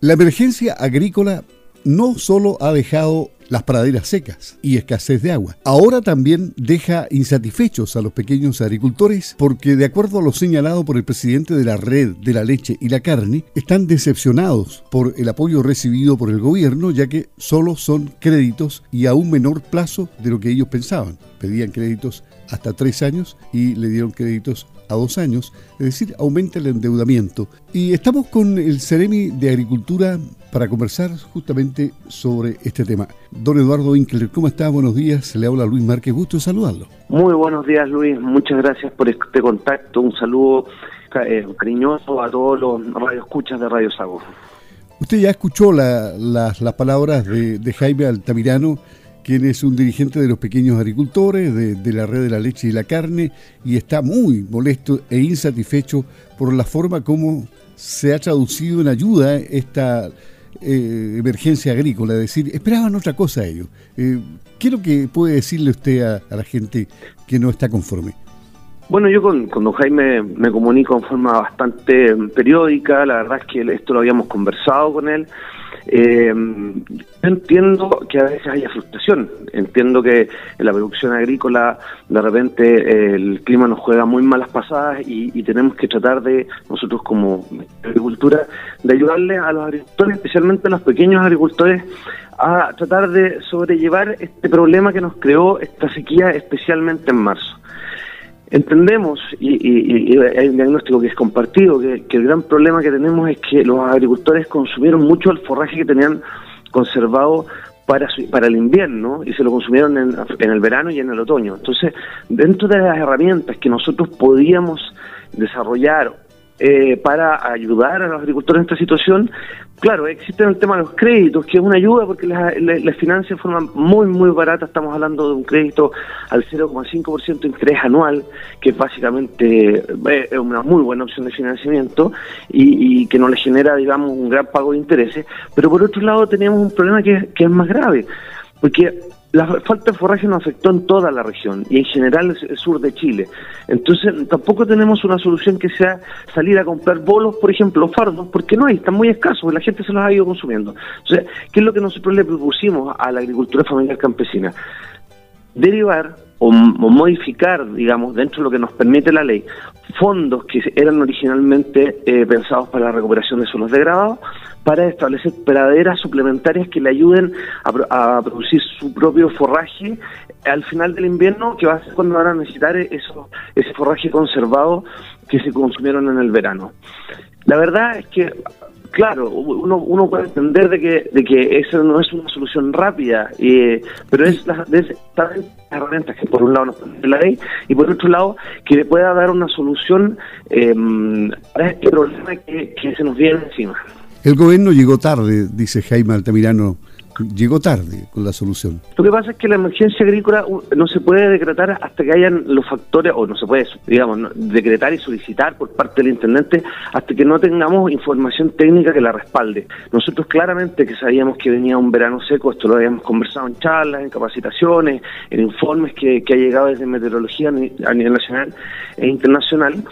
La emergencia agrícola no solo ha dejado las praderas secas y escasez de agua. Ahora también deja insatisfechos a los pequeños agricultores porque, de acuerdo a lo señalado por el presidente de la red de la leche y la carne, están decepcionados por el apoyo recibido por el gobierno, ya que solo son créditos y a un menor plazo de lo que ellos pensaban. Pedían créditos hasta tres años y le dieron créditos a dos años, es decir, aumenta el endeudamiento. Y estamos con el Ceremi de Agricultura para conversar justamente sobre este tema. Don Eduardo Winkler, ¿cómo está? Buenos días. Le habla Luis Márquez, gusto de saludarlo. Muy buenos días, Luis. Muchas gracias por este contacto. Un saludo eh, cariñoso a todos los radioescuchas de Radio Sago. Usted ya escuchó las palabras de, de Jaime Altamirano quien es un dirigente de los pequeños agricultores, de, la red de la leche y la carne, y está muy molesto e insatisfecho por la forma como se ha traducido en ayuda esta eh, emergencia agrícola. Es decir, esperaban otra cosa ellos. Eh, ¿Qué es lo que puede decirle usted a, la gente que no está conforme? Bueno, yo con, con don Jaime me comunico en forma bastante periódica, la verdad es que esto lo habíamos conversado con él. Eh, entiendo que a veces haya frustración, entiendo que en la producción agrícola de repente el clima nos juega muy malas pasadas y, tenemos que tratar de, nosotros como agricultura, de ayudarle a los agricultores, especialmente a los pequeños agricultores, a tratar de sobrellevar este problema que nos creó esta sequía, especialmente en marzo. Entendemos, y, hay un diagnóstico que es compartido, que, el gran problema que tenemos es que los agricultores consumieron mucho el forraje que tenían conservado para, para el invierno y se lo consumieron en, en el verano y en el otoño. Entonces, dentro de las herramientas que nosotros podíamos desarrollar eh, para ayudar a los agricultores en esta situación. Claro, existe el tema de los créditos, que es una ayuda porque les, les, financia de forma muy, muy barata. Estamos hablando de un crédito al 0,5% de interés anual, que básicamente eh, es una muy buena opción de financiamiento y, y, que no le genera, digamos, un gran pago de intereses. Pero por otro lado tenemos un problema que, que es más grave, porque la falta de forraje nos afectó en toda la región y en general el sur de Chile. Entonces tampoco tenemos una solución que sea salir a comprar bolos, por ejemplo, fardos, porque no hay, están muy escasos, la gente se los ha ido consumiendo. Entonces, ¿qué es lo que nosotros le propusimos a la agricultura familiar campesina? Derivar o, modificar, digamos, dentro de lo que nos permite la ley, fondos que eran originalmente eh, pensados para la recuperación de suelos degradados, para establecer praderas suplementarias que le ayuden a, producir su propio forraje al final del invierno, que va a ser cuando van a necesitar eso, ese forraje conservado que se consumieron en el verano. La verdad es que claro, uno, uno puede entender de que, de que eso no es una solución rápida, pero es las, herramientas que por un lado nos permite la ley y por otro lado que le pueda dar una solución eh, a este problema que, que se nos viene encima. El gobierno llegó tarde, dice Jaime Altamirano llegó tarde con la solución. Lo que pasa es que la emergencia agrícola no se puede decretar hasta que hayan los factores, o no se puede, digamos, decretar y solicitar por parte del intendente hasta que no tengamos información técnica que la respalde. Nosotros claramente que sabíamos que venía un verano seco, esto lo habíamos conversado en charlas, en capacitaciones, en informes que, que ha llegado desde meteorología a nivel nacional e internacional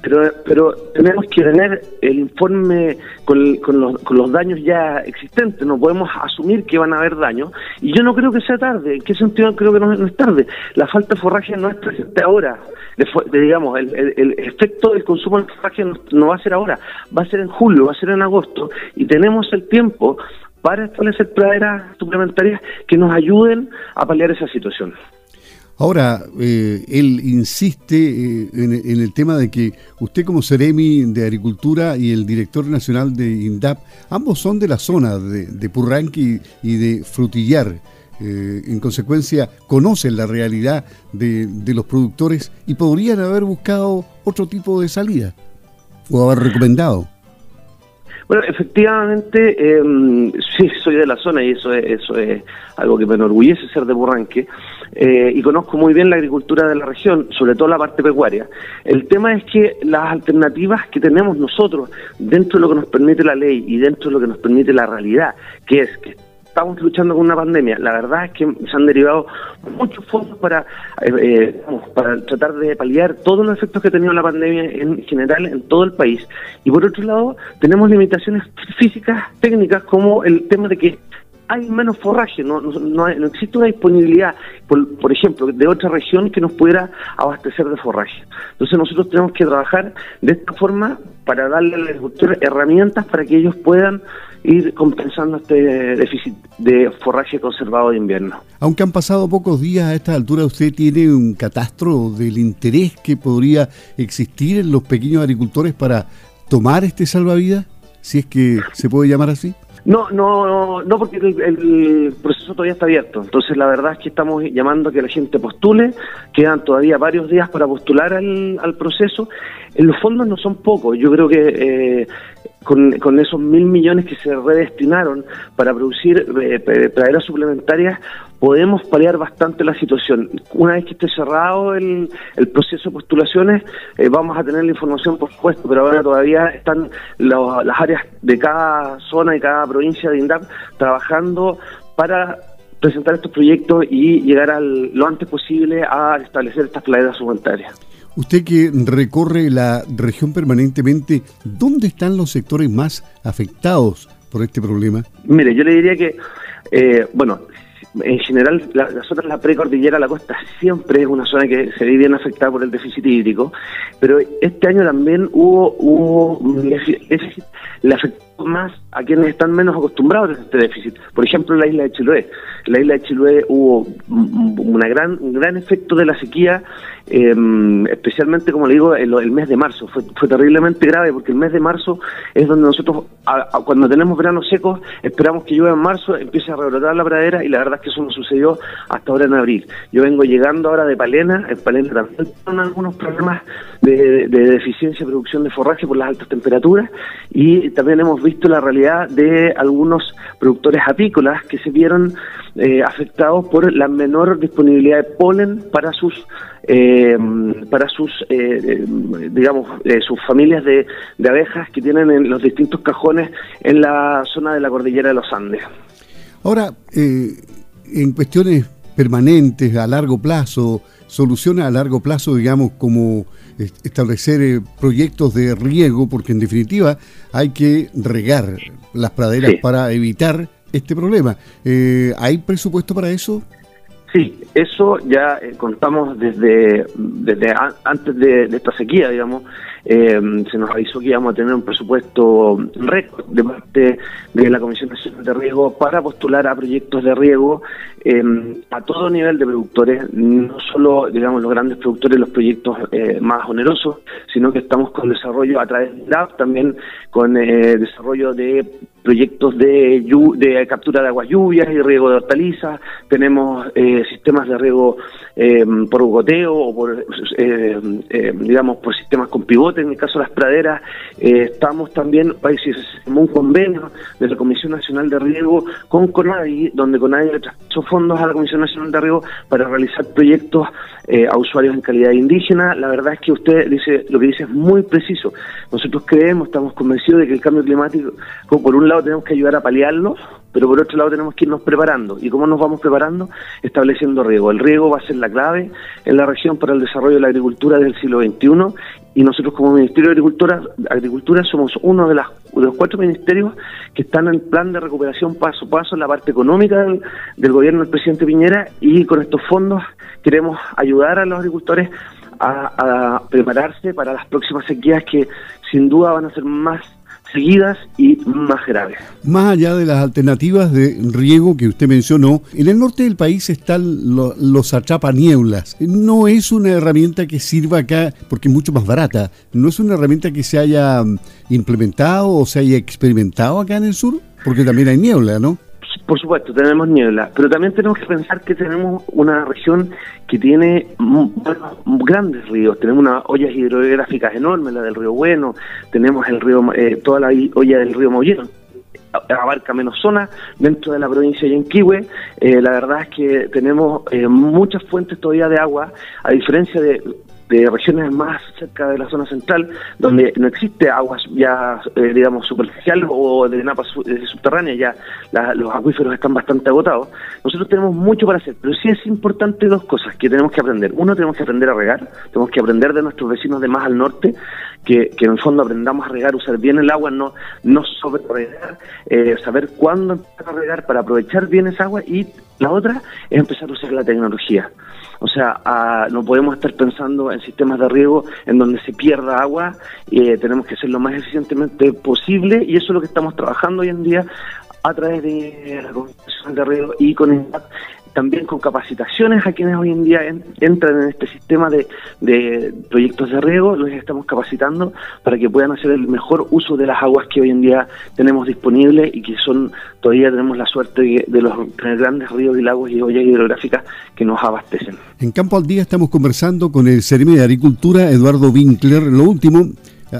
pero, pero tenemos que tener el informe con, con, los, con, los, daños ya existentes, no podemos asumir que van a haber daños, y yo no creo que sea tarde, ¿en qué sentido creo que no, es tarde? La falta de forraje no es presente ahora, digamos, el, efecto del consumo del forraje no, va a ser ahora, va a ser en julio, va a ser en agosto, y tenemos el tiempo para establecer praderas suplementarias que nos ayuden a paliar esa situación. Ahora, eh, él insiste eh, en, el tema de que usted como Ceremi de Agricultura y el director nacional de INDAP, ambos son de la zona de, de Purranqui y de Frutillar. Eh, en consecuencia, conocen la realidad de, de los productores y podrían haber buscado otro tipo de salida o haber recomendado. Bueno, efectivamente, eh, sí, soy de la zona y eso es, eso es algo que me enorgullece ser de Burranque, eh, y conozco muy bien la agricultura de la región, sobre todo la parte pecuaria. El tema es que las alternativas que tenemos nosotros dentro de lo que nos permite la ley y dentro de lo que nos permite la realidad, que es que estamos luchando con una pandemia. La verdad es que se han derivado muchos fondos para, eh, eh, para tratar de paliar todos los efectos que ha tenido la pandemia en general en todo el país. Y por otro lado, tenemos limitaciones físicas, técnicas, como el tema de que hay menos forraje, no, no, existe una disponibilidad, por, ejemplo, de otra región que nos pudiera abastecer de forraje. Entonces nosotros tenemos que trabajar de esta forma para darle a la agricultura herramientas para que ellos puedan ir compensando este déficit de forraje conservado de invierno. Aunque han pasado pocos días a esta altura, ¿usted tiene un catastro del interés que podría existir en los pequeños agricultores para tomar este salvavidas? Si es que se puede llamar así. No, no, no, porque el, proceso todavía está abierto. Entonces, la verdad es que estamos llamando a que la gente postule. Quedan todavía varios días para postular al, al proceso. En los fondos no son pocos. Yo creo que eh, con, con, esos mil millones que se redestinaron para producir eh, praderas suplementarias, podemos paliar bastante la situación. Una vez que esté cerrado el, el proceso de postulaciones, eh, vamos a tener la información, por supuesto, pero ahora todavía están las áreas de cada zona y cada provincia de INDAP trabajando para presentar estos proyectos y llegar al, lo antes posible a establecer estas praderas suplementarias. Usted que recorre la región permanentemente, ¿dónde están los sectores más afectados por este problema? Mire, yo le diría que, eh, bueno, en general la, la zona de la precordillera, la costa, siempre es una zona que se ve bien afectada por el déficit hídrico, pero este año también hubo, hubo déficit, le afectó más a quienes están menos acostumbrados a este déficit. Por ejemplo, la isla de Chiloé. En la isla de Chiloé hubo una gran, un gran efecto de la sequía, eh, especialmente, como le digo, el, el, mes de marzo. Fue, fue terriblemente grave porque el mes de marzo es donde nosotros, cuando tenemos veranos secos, esperamos que llueva en marzo, empiece a rebrotar la pradera y la verdad es que eso no sucedió hasta ahora en abril. Yo vengo llegando ahora de Palena, en Palena también tienen algunos problemas de, de deficiencia de producción de forraje por las altas temperaturas y también hemos visto la realidad de algunos productores apícolas que se vieron eh, afectados por la menor disponibilidad de polen para sus eh, para sus eh, digamos sus familias de, de abejas que tienen en los distintos cajones en la zona de la cordillera de los Andes. Ahora, en cuestiones permanentes a largo plazo, soluciones a largo plazo, digamos, como establecer eh, proyectos de riego, porque en definitiva hay que regar las praderas para evitar este problema. Eh, ¿Hay presupuesto para eso? Sí, eso ya eh, contamos desde, desde antes de, esta sequía, digamos. se nos avisó que íbamos a tener un presupuesto récord de parte de la Comisión Nacional de Riego para postular a proyectos de riego a todo nivel de productores, no solo, digamos, los grandes productores, los proyectos eh, más onerosos, sino que estamos con desarrollo a través de LAB, también con eh, desarrollo de proyectos de, de captura de aguas lluvias y riego de hortalizas, tenemos eh, sistemas de riego por goteo o por, digamos, por sistemas con pivote, en el caso de las praderas, estamos también, países un convenio de la Comisión Nacional de Riego con CONADI, donde CONADI traspasó fondos a la Comisión Nacional de Riego para realizar proyectos eh, a usuarios en calidad indígena. La verdad es que usted dice, lo que dice es muy preciso. Nosotros creemos, estamos convencidos de que el cambio climático, por un tenemos que ayudar a paliarlo, pero por otro lado tenemos que irnos preparando. ¿Y cómo nos vamos preparando? Estableciendo riego. El riego va a ser la clave en la región para el desarrollo de la agricultura del siglo XXI y nosotros como Ministerio de Agricultura, somos uno de, las, los cuatro ministerios que están en el plan de recuperación paso a paso en la parte económica del, del gobierno del presidente Piñera y con estos fondos queremos ayudar a los agricultores a, a prepararse para las próximas sequías que sin duda van a ser más seguidas y más graves. Más allá de las alternativas de riego que usted mencionó, en el norte del país están los atrapanieblas. No es una herramienta que sirva acá porque es mucho más barata. No es una herramienta que se haya mm, implementado o se haya experimentado acá en el sur, porque también hay niebla, ¿no? Por supuesto, tenemos niebla, pero también tenemos que pensar que tenemos una región que tiene grandes ríos. Tenemos unas ollas hidrográficas enormes, la del río Bueno, tenemos el río, eh, toda la olla del río Mollero abarca menos zonas dentro de la provincia de Yanquihue. Eh, la verdad es que tenemos eh, muchas fuentes todavía de agua, a diferencia de de regiones más cerca de la zona central, donde no existe aguas ya, eh, digamos, superficiales o de napas subterráneas, ya los acuíferos están bastante agotados, nosotros tenemos mucho para hacer, pero sí es importante dos cosas que tenemos que aprender. Uno, tenemos que aprender a regar, tenemos que aprender de nuestros vecinos de más al norte, que, que en el fondo aprendamos a regar, usar bien el agua, no, no sobre regar, eh, saber cuándo empezar a regar para aprovechar bien esa agua y la otra es empezar a usar la tecnología. O sea, no podemos estar pensando en sistemas de riego en donde se pierda agua, eh, tenemos que ser lo más eficientemente posible y eso es lo que estamos trabajando hoy en día a través de la Comisión de Riego y con también con capacitaciones a quienes hoy en día entran en este sistema de, de, proyectos de riego, los estamos capacitando para que puedan hacer el mejor uso de las aguas que hoy en día tenemos disponibles y que son, todavía tenemos la suerte de, los grandes ríos y lagos y ollas hidrográficas que nos abastecen. En Campo al Día estamos conversando con el Ceremi de Agricultura, Eduardo Winkler. Lo último,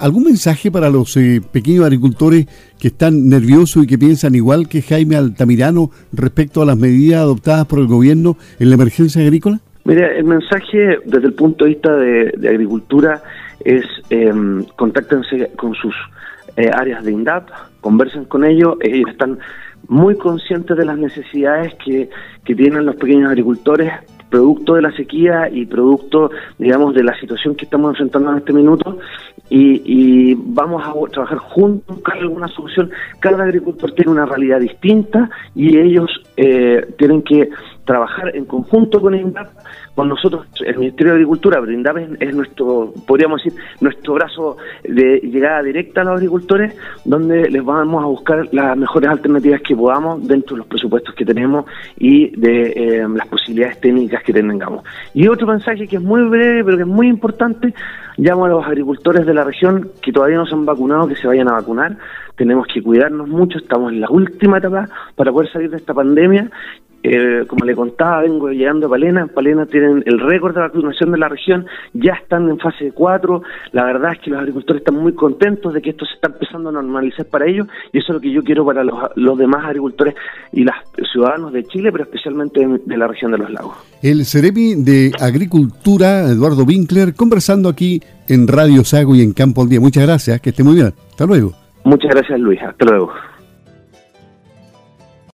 ¿Algún mensaje para los eh, pequeños agricultores que están nerviosos y que piensan igual que Jaime Altamirano respecto a las medidas adoptadas por el gobierno en la emergencia agrícola? Mira, el mensaje desde el punto de vista de, agricultura es eh, contáctense con sus eh, áreas de INDAP, conversen con ellos, ellos están muy conscientes de las necesidades que, que tienen los pequeños agricultores producto de la sequía y producto, digamos, de la situación que estamos enfrentando en este minuto y, vamos a trabajar juntos, buscar alguna solución. Cada agricultor tiene una realidad distinta y ellos eh, tienen que trabajar en conjunto con INDAP, con nosotros, el Ministerio de Agricultura, pero INDAP es, nuestro, podríamos decir, nuestro brazo de llegada directa a los agricultores, donde les vamos a buscar las mejores alternativas que podamos dentro de los presupuestos que tenemos y de eh, las posibilidades técnicas que tengamos. Y otro mensaje que es muy breve, pero que es muy importante, llamo a los agricultores de la región que todavía no se han vacunado, que se vayan a vacunar. Tenemos que cuidarnos mucho, estamos en la última etapa para poder salir de esta pandemia eh, como le contaba, vengo llegando a Palena. En Palena tienen el récord de vacunación de la región, ya están en fase 4. La verdad es que los agricultores están muy contentos de que esto se está empezando a normalizar para ellos y eso es lo que yo quiero para los, demás agricultores y los ciudadanos de Chile, pero especialmente de la región de los lagos. El Ceremi de Agricultura, Eduardo Winkler, conversando aquí en Radio Sago y en Campo al Día. Muchas gracias, que esté muy bien. Hasta luego. Muchas gracias, Luis. Hasta luego.